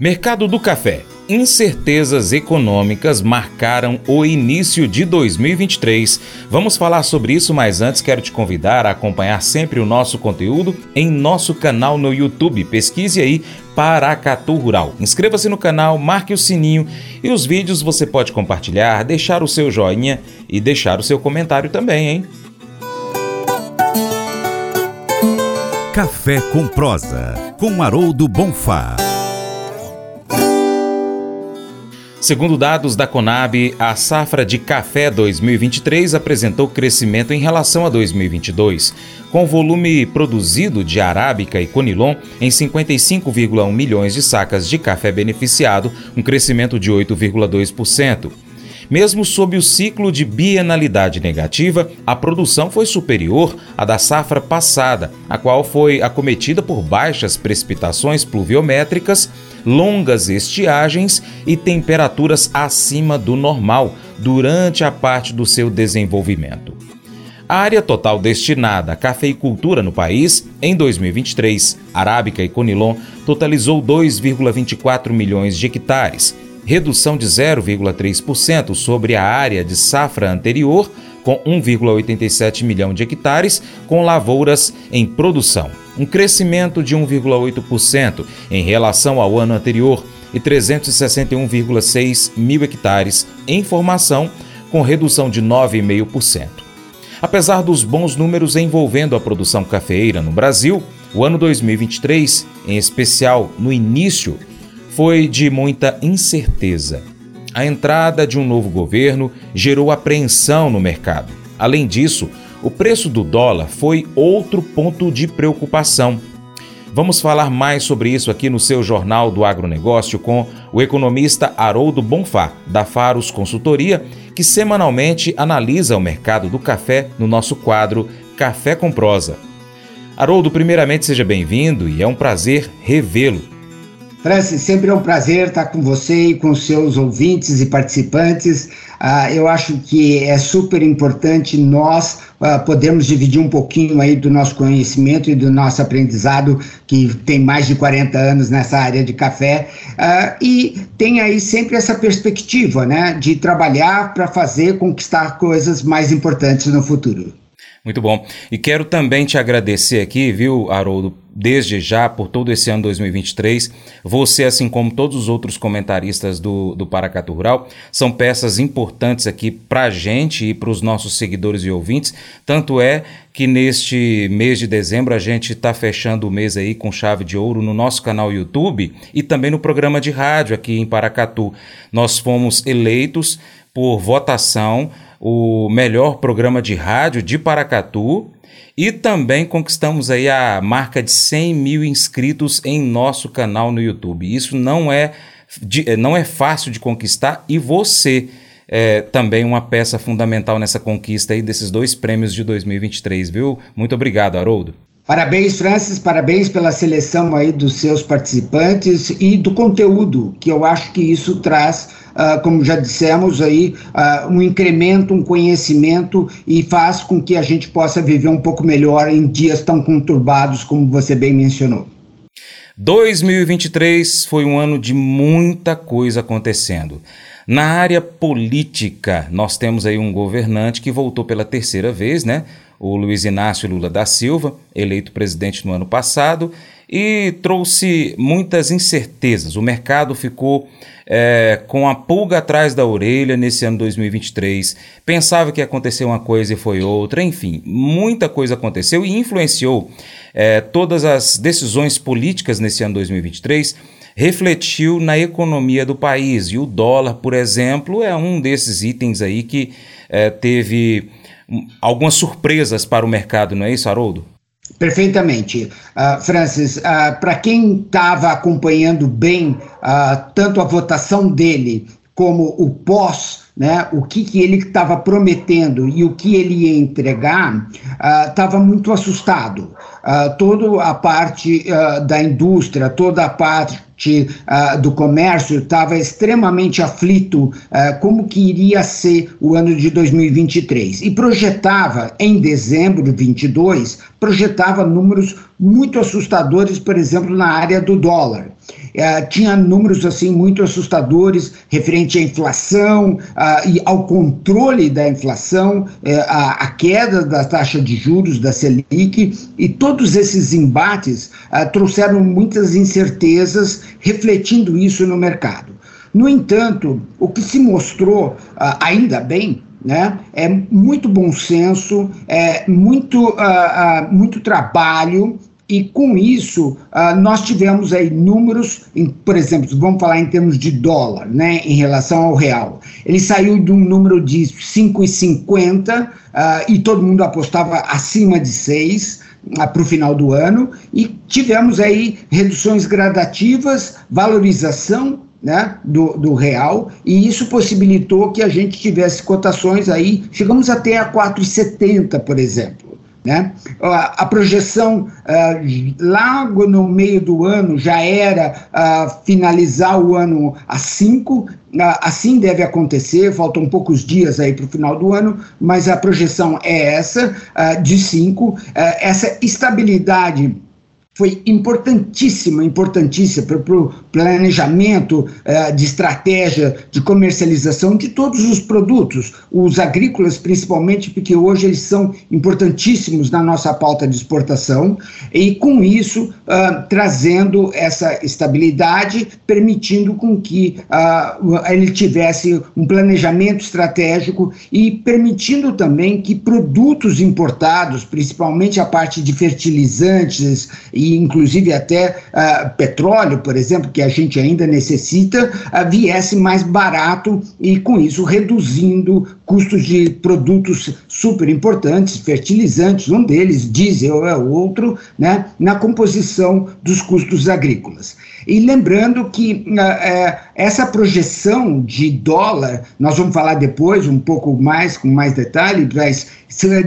Mercado do café. Incertezas econômicas marcaram o início de 2023. Vamos falar sobre isso, mas antes quero te convidar a acompanhar sempre o nosso conteúdo em nosso canal no YouTube. Pesquise aí Paracatu Rural. Inscreva-se no canal, marque o sininho e os vídeos você pode compartilhar, deixar o seu joinha e deixar o seu comentário também, hein? Café com prosa, com Haroldo Bonfá. Segundo dados da Conab, a safra de café 2023 apresentou crescimento em relação a 2022, com volume produzido de arábica e conilon em 55,1 milhões de sacas de café beneficiado, um crescimento de 8,2%. Mesmo sob o ciclo de bienalidade negativa, a produção foi superior à da safra passada, a qual foi acometida por baixas precipitações pluviométricas, longas estiagens e temperaturas acima do normal durante a parte do seu desenvolvimento. A área total destinada à cafeicultura no país, em 2023, arábica e conilon, totalizou 2,24 milhões de hectares, redução de 0,3% sobre a área de safra anterior, com 1,87 milhão de hectares com lavouras em produção, um crescimento de 1,8% em relação ao ano anterior e 361,6 mil hectares em formação, com redução de 9,5%. Apesar dos bons números envolvendo a produção cafeeira no Brasil, o ano 2023, em especial no início, foi de muita incerteza. A entrada de um novo governo gerou apreensão no mercado. Além disso, o preço do dólar foi outro ponto de preocupação. Vamos falar mais sobre isso aqui no seu Jornal do Agronegócio com o economista Haroldo Bonfá, da Faros Consultoria, que semanalmente analisa o mercado do café no nosso quadro Café com Prosa. Haroldo, primeiramente seja bem-vindo e é um prazer revê-lo. Francis, sempre é um prazer estar com você e com seus ouvintes e participantes. Uh, eu acho que é super importante nós uh, podermos dividir um pouquinho aí do nosso conhecimento e do nosso aprendizado, que tem mais de 40 anos nessa área de café, uh, e tem aí sempre essa perspectiva né, de trabalhar para fazer conquistar coisas mais importantes no futuro. Muito bom. E quero também te agradecer aqui, viu, Haroldo, desde já por todo esse ano 2023. Você, assim como todos os outros comentaristas do, do Paracatu Rural, são peças importantes aqui para a gente e para os nossos seguidores e ouvintes. Tanto é que neste mês de dezembro a gente está fechando o mês aí com chave de ouro no nosso canal YouTube e também no programa de rádio aqui em Paracatu. Nós fomos eleitos por votação o melhor programa de rádio de Paracatu e também conquistamos aí a marca de 100 mil inscritos em nosso canal no YouTube. Isso não é, de, não é fácil de conquistar e você é também uma peça fundamental nessa conquista aí desses dois prêmios de 2023, viu? Muito obrigado, Haroldo. Parabéns, Francis, parabéns pela seleção aí dos seus participantes e do conteúdo, que eu acho que isso traz uh, como já dissemos aí, uh, um incremento, um conhecimento e faz com que a gente possa viver um pouco melhor em dias tão conturbados como você bem mencionou. 2023 foi um ano de muita coisa acontecendo. Na área política, nós temos aí um governante que voltou pela terceira vez, né? O Luiz Inácio Lula da Silva, eleito presidente no ano passado, e trouxe muitas incertezas. O mercado ficou é, com a pulga atrás da orelha nesse ano 2023. Pensava que ia acontecer uma coisa e foi outra. Enfim, muita coisa aconteceu e influenciou é, todas as decisões políticas nesse ano 2023 refletiu na economia do país. E o dólar, por exemplo, é um desses itens aí que é, teve hum, algumas surpresas para o mercado, não é isso, Haroldo? Perfeitamente. Uh, Francis, uh, para quem estava acompanhando bem uh, tanto a votação dele como o pós né, o que, que ele estava prometendo e o que ele ia entregar, estava uh, muito assustado. Uh, toda a parte uh, da indústria, toda a parte do comércio estava extremamente aflito como que iria ser o ano de 2023 e projetava em dezembro de 22 projetava números muito assustadores, por exemplo, na área do dólar. Tinha números assim muito assustadores referente à inflação uh, e ao controle da inflação, uh, a, a, queda da taxa de juros da Selic e todos esses embates trouxeram muitas incertezas, refletindo isso no mercado. No entanto, o que se mostrou, ainda bem, né? É muito bom senso, é muito, muito trabalho, e com isso uh, nós tivemos aí números, em, por exemplo, vamos falar em termos de dólar, né, em relação ao real. Ele saiu de um número de 5,50 uh, e todo mundo apostava acima de 6 para o final do ano e tivemos aí reduções gradativas, valorização né, do, do real, e isso possibilitou que a gente tivesse cotações aí, chegamos até a 4,70, por exemplo. Né? A, projeção uh, logo no meio do ano já era uh, finalizar o ano a 5, uh, assim deve acontecer, faltam poucos dias aí para o final do ano, mas a projeção é essa, de 5. essa estabilidade foi importantíssima, importantíssima para o planejamento uh, de estratégia de comercialização de todos os produtos, os agrícolas principalmente, porque hoje eles são importantíssimos na nossa pauta de exportação, e com isso uh, trazendo essa estabilidade, permitindo com que uh, ele tivesse um planejamento estratégico e permitindo também que produtos importados, principalmente a parte de fertilizantes e inclusive até uh, petróleo, por exemplo, que a gente ainda necessita, uh, viesse mais barato e com isso reduzindo custos de produtos super importantes, fertilizantes, um deles, diesel é outro, né, na composição dos custos agrícolas. E lembrando que uh, essa projeção de dólar, nós vamos falar depois um pouco mais, com mais detalhe, mas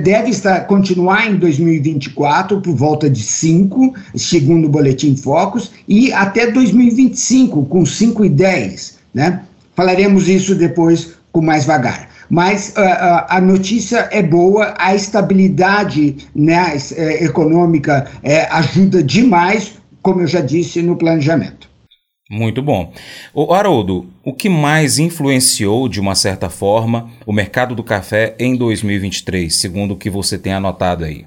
deve estar, continuar em 2024 por volta de 5, segundo o Boletim Focus, e até 2025 com 5,10. Né? Falaremos isso depois com mais vagar. Mas uh, uh, a notícia é boa, a estabilidade né, é, econômica é, ajuda demais, como eu já disse, no planejamento. Muito bom. O Haroldo, o que mais influenciou, de uma certa forma, o mercado do café em 2023, segundo o que você tem anotado aí?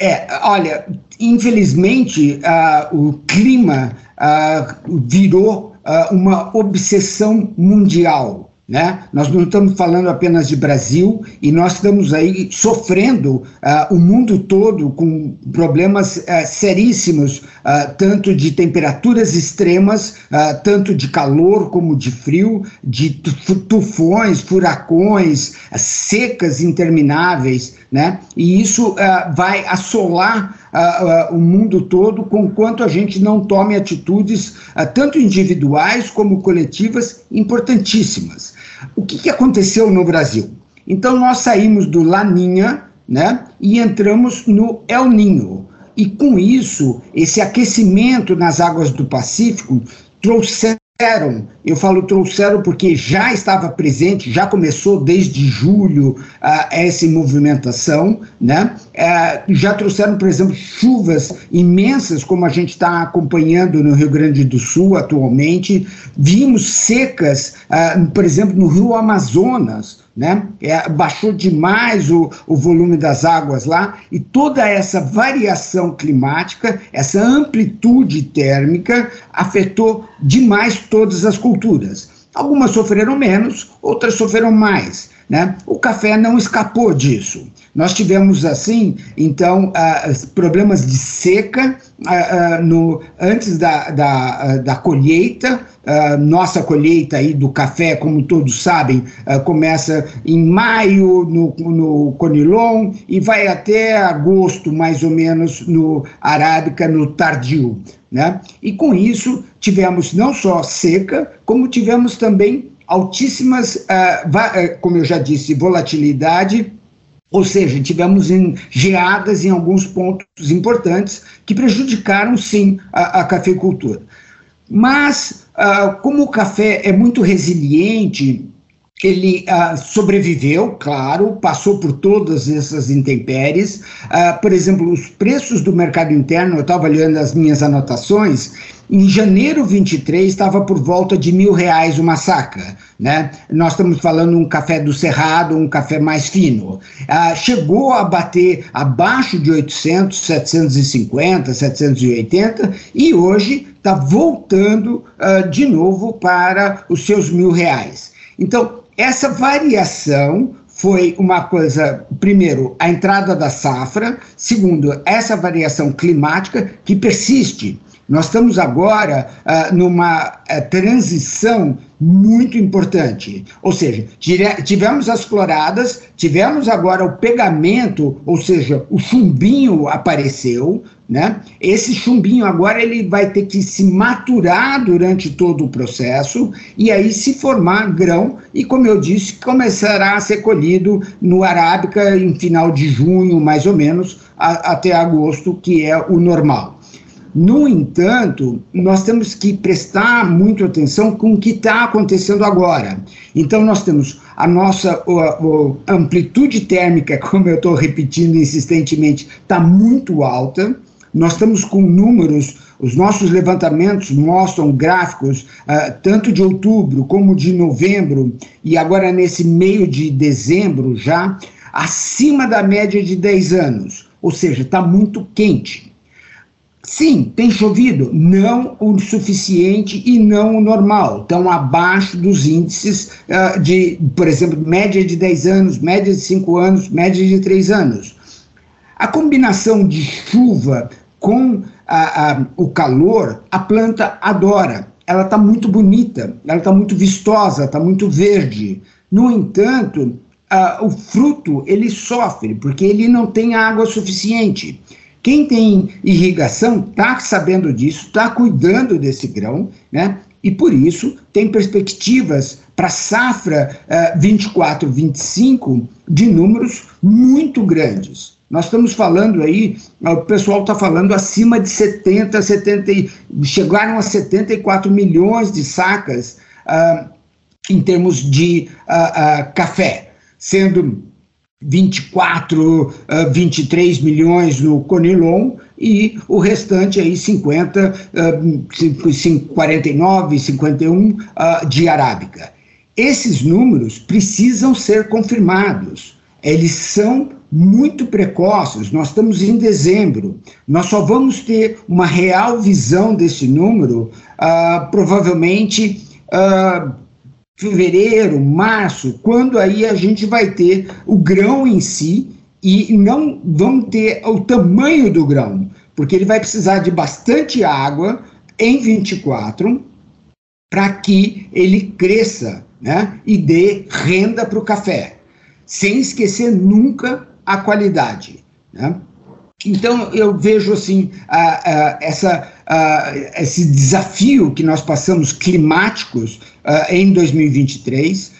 É, olha, infelizmente uh, o clima uh, virou uh, uma obsessão mundial. Né? Nós não estamos falando apenas de Brasil e nós estamos aí sofrendo uh, o mundo todo com problemas uh, seríssimos, uh, tanto de temperaturas extremas, tanto de calor como de frio, de tufões, furacões, secas intermináveis, né? E isso vai assolar o mundo todo, com quanto a gente não tome atitudes, tanto individuais como coletivas, importantíssimas. O que, que aconteceu no Brasil? Então, nós saímos do Laninha né, e entramos no El Ninho. E com isso, esse aquecimento nas águas do Pacífico trouxe trouxeram, eu falo trouxeram porque já estava presente, já começou desde julho uh, essa movimentação, né? Uh, já trouxeram, por exemplo, chuvas imensas, como a gente está acompanhando no Rio Grande do Sul atualmente. Vimos secas, uh, por exemplo, no Rio Amazonas né? É, baixou demais o, o volume das águas lá e toda essa variação climática, essa amplitude térmica afetou demais todas as culturas. Algumas sofreram menos, outras sofreram mais. Né? O café não escapou disso. Nós tivemos, assim, então, uh, problemas de seca uh, uh, no, antes da, da, da colheita. nossa colheita aí do café, como todos sabem, começa em maio no, no Conilon e vai até agosto, mais ou menos, no Arábica, no Tardio. Né? E com isso tivemos não só seca, como tivemos também altíssimas, como eu já disse, volatilidade, ou seja, tivemos em, geadas em alguns pontos importantes que prejudicaram, sim, a, a cafeicultura. Mas, uh, como o café é muito resiliente, ele uh, sobreviveu, claro, passou por todas essas intempéries. Uh, por exemplo, os preços do mercado interno, eu estava olhando as minhas anotações, em janeiro 23 estava por volta de mil reais uma saca, né? Nós estamos falando um café do Cerrado, um café mais fino. Uh, chegou a bater abaixo de 800, 750, 780 e hoje está voltando de novo para os seus mil reais. Então, essa variação foi uma coisa, primeiro, a entrada da safra, segundo, essa variação climática que persiste. Nós estamos agora uh, numa uh, transição muito importante. Ou seja, tivemos as floradas, tivemos agora o pegamento, ou seja, o chumbinho apareceu, né? Esse chumbinho agora ele vai ter que se maturar durante todo o processo e aí se formar grão e, como eu disse, começará a ser colhido no Arábica em final de junho, mais ou menos, a, até agosto, que é o normal. No entanto, nós temos que prestar muito atenção com o que está acontecendo agora. Então, nós temos a nossa amplitude térmica, como eu estou repetindo insistentemente, está muito alta. Nós estamos com números, os nossos levantamentos mostram gráficos, uh, tanto de outubro como de novembro, e agora nesse meio de dezembro já, acima da média de 10 anos. Ou seja, está muito quente. Sim, tem chovido, não o suficiente e não o normal. Estão abaixo dos índices uh, de, por exemplo, média de 10 anos, média de 5 anos, média de 3 anos. A combinação de chuva com o calor, a planta adora. Ela está muito bonita, ela está muito vistosa, está muito verde. No entanto, uh, o fruto ele sofre porque ele não tem água suficiente. Quem tem irrigação está sabendo disso, está cuidando desse grão, né? E por isso tem perspectivas para safra uh, 24-25 de números muito grandes. Nós estamos falando aí, o pessoal está falando acima de 70, 70, chegaram a 74 milhões de sacas uh, em termos de uh, uh, café, sendo 24, uh, 23 milhões no Conilon e o restante aí 50, uh, 49, 51 uh, de Arábica. Esses números precisam ser confirmados. Eles são muito precoces. Nós estamos em dezembro. Nós só vamos ter uma real visão desse número uh, provavelmente uh, fevereiro, março, quando aí a gente vai ter o grão em si e não vamos ter o tamanho do grão, porque ele vai precisar de bastante água em 24 para que ele cresça né, e dê renda para o café, sem esquecer nunca a qualidade. Né? Então, eu vejo assim, essa, esse desafio que nós passamos climáticos em 2023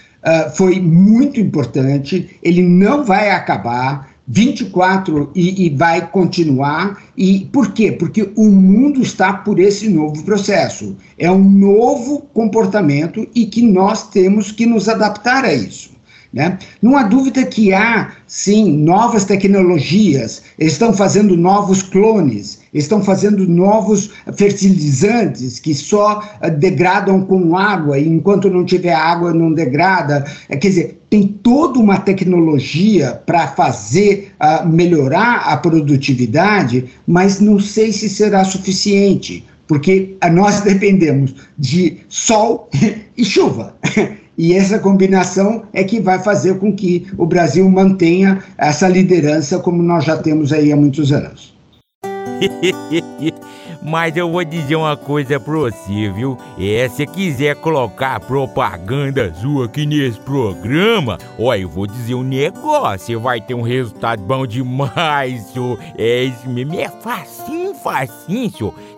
foi muito importante, ele não vai acabar, 24 e, e, vai continuar. E por quê? Porque o mundo está por esse novo processo. É um novo comportamento e que nós temos que nos adaptar a isso. Né? Não há dúvida que há, sim, novas tecnologias, estão fazendo novos clones, estão fazendo novos fertilizantes que só uh, degradam com água, e enquanto não tiver água não degrada. É, quer dizer, tem toda uma tecnologia para fazer uh, melhorar a produtividade, mas não sei se será suficiente, porque nós dependemos de sol e chuva. E essa combinação é que vai fazer com que o Brasil mantenha essa liderança como nós já temos aí há muitos anos. Mas eu vou dizer uma coisa pra você, viu? É, se quiser colocar propaganda sua aqui nesse programa, ó, eu vou dizer um negócio, você vai ter um resultado bom demais, senhor. É isso mesmo, é facinho, facinho, senhor.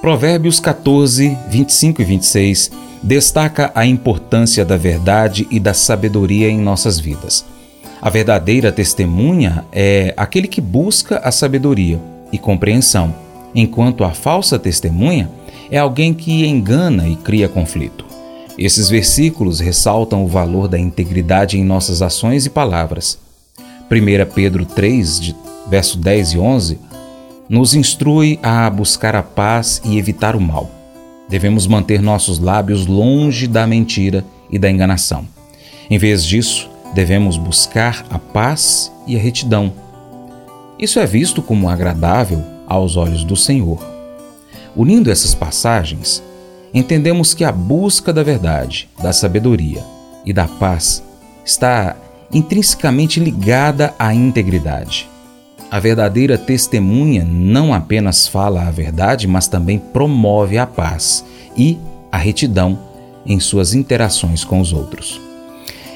Provérbios 14, 25 e 26 destaca a importância da verdade e da sabedoria em nossas vidas. A verdadeira testemunha é aquele que busca a sabedoria e compreensão, enquanto a falsa testemunha é alguém que engana e cria conflito. Esses versículos ressaltam o valor da integridade em nossas ações e palavras. 1 Pedro 3, de, verso 10 e 11, nos instrui a buscar a paz e evitar o mal. Devemos manter nossos lábios longe da mentira e da enganação. Em vez disso, devemos buscar a paz e a retidão. Isso é visto como agradável aos olhos do Senhor. Unindo essas passagens, entendemos que a busca da verdade, da sabedoria e da paz está intrinsecamente ligada à integridade. A verdadeira testemunha não apenas fala a verdade, mas também promove a paz e a retidão em suas interações com os outros.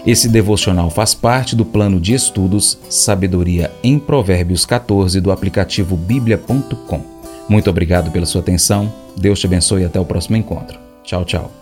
Esse devocional faz parte do plano de estudos Sabedoria em Provérbios 14 do aplicativo bíblia.com. Muito obrigado pela sua atenção. Deus te abençoe e até o próximo encontro. Tchau, tchau.